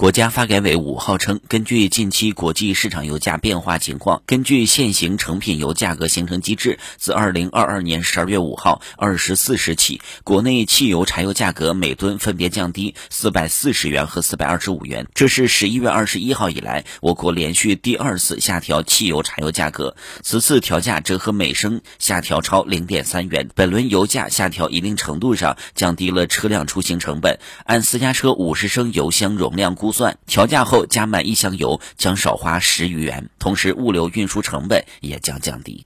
国家发改委五号称，根据近期国际市场油价变化情况，根据现行成品油价格形成机制，自二零二二年十二月五号二十四时起，国内汽油、柴油价格每吨分别降低四百四十元和四百二十五元。这是十一月二十一号以来，我国连续第二次下调汽油、柴油价格。此次调价折合每升下调超零点三元。本轮油价下调，一定程度上降低了车辆出行成本。按私家车五十升油箱容量估。算调价后加满一箱油将少花十余元，同时物流运输成本也将降低。